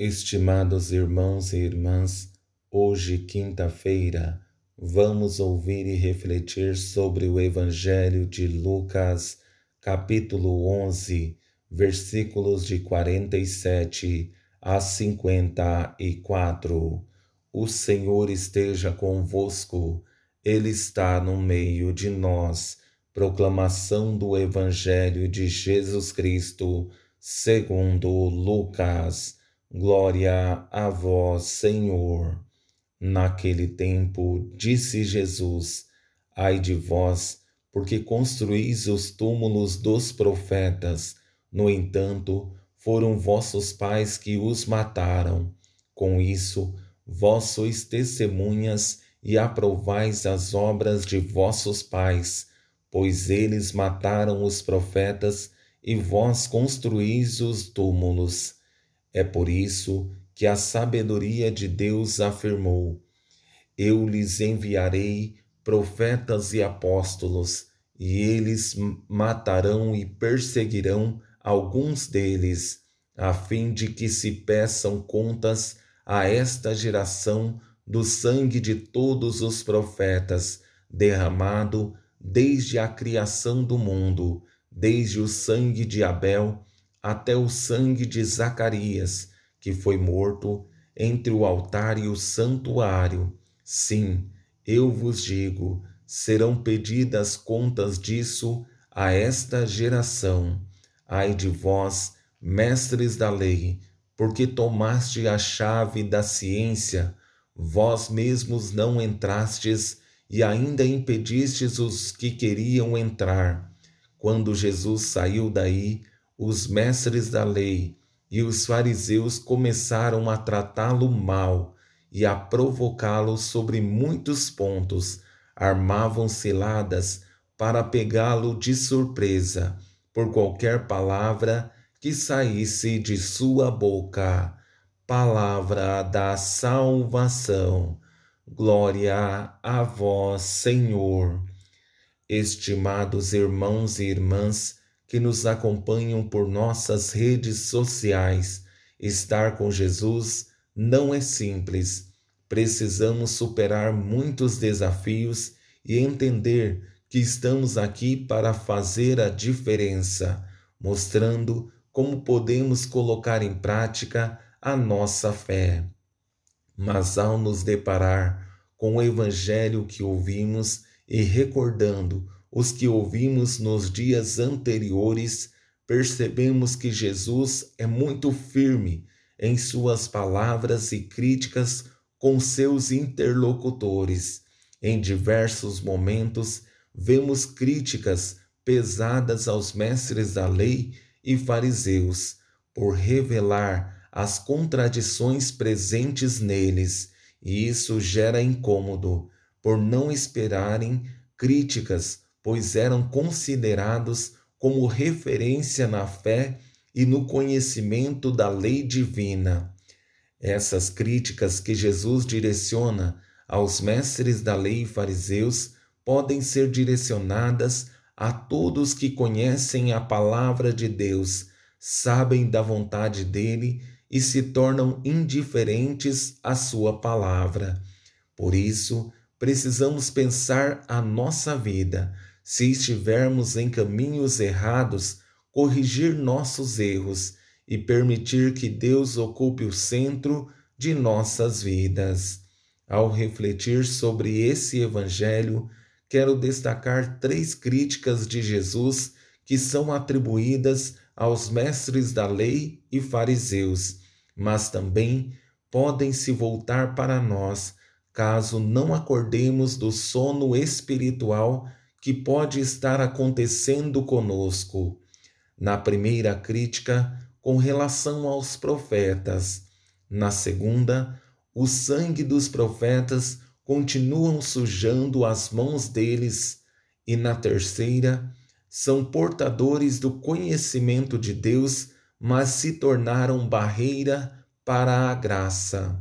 Estimados irmãos e irmãs, hoje, quinta-feira, vamos ouvir e refletir sobre o Evangelho de Lucas, capítulo 11, versículos de 47 a 54. O Senhor esteja convosco, Ele está no meio de nós. Proclamação do Evangelho de Jesus Cristo, segundo Lucas. Glória a vós, Senhor. Naquele tempo, disse Jesus: Ai de vós, porque construís os túmulos dos profetas. No entanto, foram vossos pais que os mataram. Com isso, vós sois testemunhas e aprovais as obras de vossos pais, pois eles mataram os profetas e vós construís os túmulos. É por isso que a sabedoria de Deus afirmou: Eu lhes enviarei profetas e apóstolos, e eles matarão e perseguirão alguns deles, a fim de que se peçam contas a esta geração do sangue de todos os profetas, derramado desde a criação do mundo, desde o sangue de Abel até o sangue de Zacarias, que foi morto entre o altar e o santuário. Sim, eu vos digo, serão pedidas contas disso a esta geração. Ai de vós, mestres da lei, porque tomaste a chave da ciência, vós mesmos não entrastes e ainda impedistes os que queriam entrar. Quando Jesus saiu daí, os mestres da lei e os fariseus começaram a tratá-lo mal e a provocá-lo sobre muitos pontos, armavam ciladas para pegá-lo de surpresa por qualquer palavra que saísse de sua boca. Palavra da salvação. Glória a vós, Senhor. Estimados irmãos e irmãs, que nos acompanham por nossas redes sociais. Estar com Jesus não é simples. Precisamos superar muitos desafios e entender que estamos aqui para fazer a diferença, mostrando como podemos colocar em prática a nossa fé. Mas ao nos deparar com o evangelho que ouvimos e recordando os que ouvimos nos dias anteriores, percebemos que Jesus é muito firme em suas palavras e críticas com seus interlocutores. Em diversos momentos, vemos críticas pesadas aos mestres da lei e fariseus por revelar as contradições presentes neles, e isso gera incômodo por não esperarem críticas pois eram considerados como referência na fé e no conhecimento da lei divina. Essas críticas que Jesus direciona aos mestres da lei e fariseus podem ser direcionadas a todos que conhecem a palavra de Deus, sabem da vontade dele e se tornam indiferentes à sua palavra. Por isso, precisamos pensar a nossa vida se estivermos em caminhos errados, corrigir nossos erros e permitir que Deus ocupe o centro de nossas vidas. Ao refletir sobre esse Evangelho, quero destacar três críticas de Jesus que são atribuídas aos mestres da lei e fariseus, mas também podem se voltar para nós caso não acordemos do sono espiritual que pode estar acontecendo conosco. Na primeira crítica, com relação aos profetas. Na segunda, o sangue dos profetas continuam sujando as mãos deles. E na terceira, são portadores do conhecimento de Deus, mas se tornaram barreira para a graça.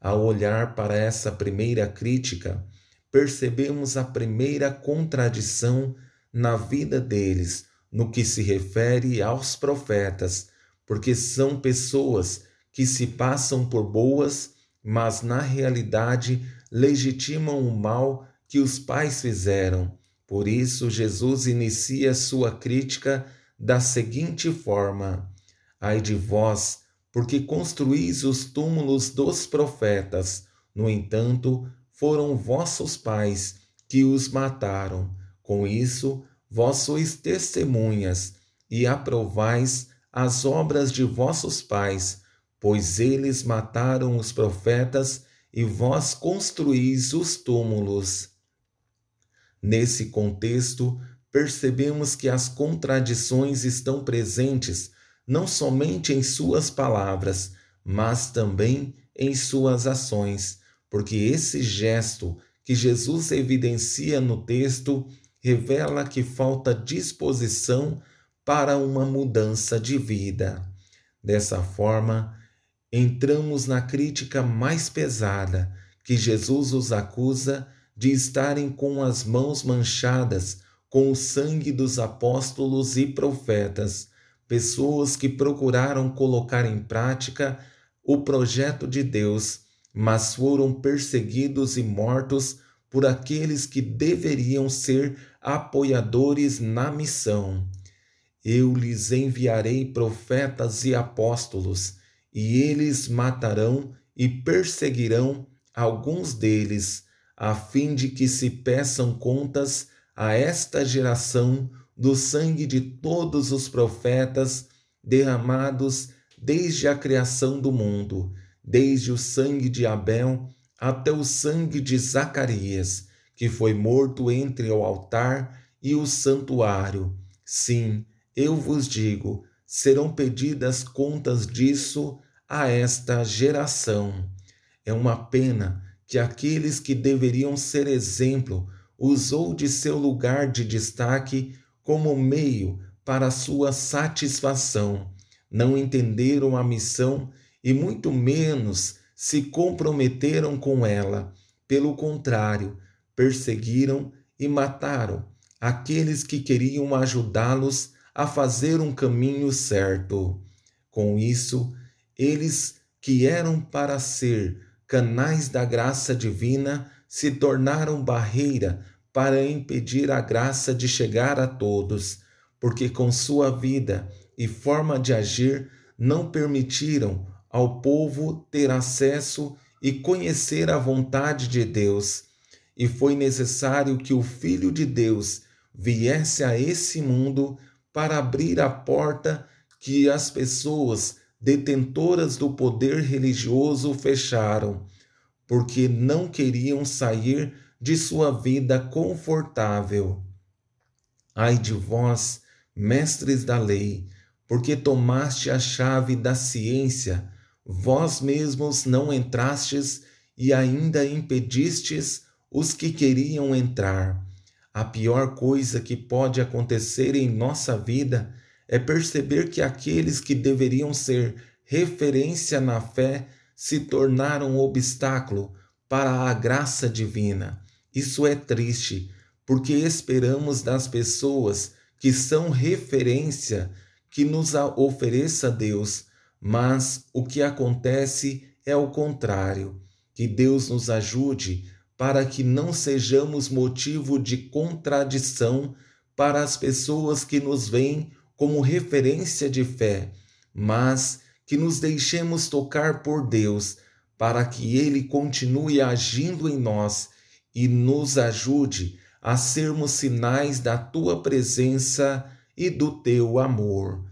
Ao olhar para essa primeira crítica, percebemos a primeira contradição na vida deles no que se refere aos profetas, porque são pessoas que se passam por boas, mas na realidade legitimam o mal que os pais fizeram. Por isso, Jesus inicia sua crítica da seguinte forma: Ai de vós, porque construís os túmulos dos profetas. No entanto, foram vossos pais que os mataram. Com isso, vós sois testemunhas e aprovais as obras de vossos pais, pois eles mataram os profetas e vós construís os túmulos. Nesse contexto, percebemos que as contradições estão presentes não somente em suas palavras, mas também em suas ações, porque esse gesto que Jesus evidencia no texto revela que falta disposição para uma mudança de vida. Dessa forma, entramos na crítica mais pesada que Jesus os acusa de estarem com as mãos manchadas com o sangue dos apóstolos e profetas, pessoas que procuraram colocar em prática o projeto de Deus, mas foram perseguidos e mortos por aqueles que deveriam ser apoiadores na missão. Eu lhes enviarei profetas e apóstolos, e eles matarão e perseguirão alguns deles, a fim de que se peçam contas a esta geração do sangue de todos os profetas derramados desde a criação do mundo, desde o sangue de Abel até o sangue de Zacarias, que foi morto entre o altar e o santuário. Sim, eu vos digo, serão pedidas contas disso a esta geração. É uma pena que aqueles que deveriam ser exemplo usou de seu lugar de destaque como meio para sua satisfação. Não entenderam a missão e muito menos se comprometeram com ela. Pelo contrário, perseguiram e mataram aqueles que queriam ajudá-los a fazer um caminho certo. Com isso, eles que eram para ser canais da graça divina se tornaram barreira para impedir a graça de chegar a todos, porque com sua vida e forma de agir não permitiram ao povo ter acesso e conhecer a vontade de Deus. E foi necessário que o Filho de Deus viesse a esse mundo para abrir a porta que as pessoas detentoras do poder religioso fecharam, porque não queriam sair de sua vida confortável. Ai de vós, mestres da lei, porque tomaste a chave da ciência, vós mesmos não entrastes e ainda impedistes os que queriam entrar. A pior coisa que pode acontecer em nossa vida é perceber que aqueles que deveriam ser referência na fé se tornaram obstáculo para a graça divina. Isso é triste, porque esperamos das pessoas que são referência que nos ofereça Deus, mas o que acontece é o contrário. Que Deus nos ajude para que não sejamos motivo de contradição para as pessoas que nos veem como referência de fé, mas que nos deixemos tocar por Deus para que Ele continue agindo em nós e nos ajude a sermos sinais da tua presença e do teu amor.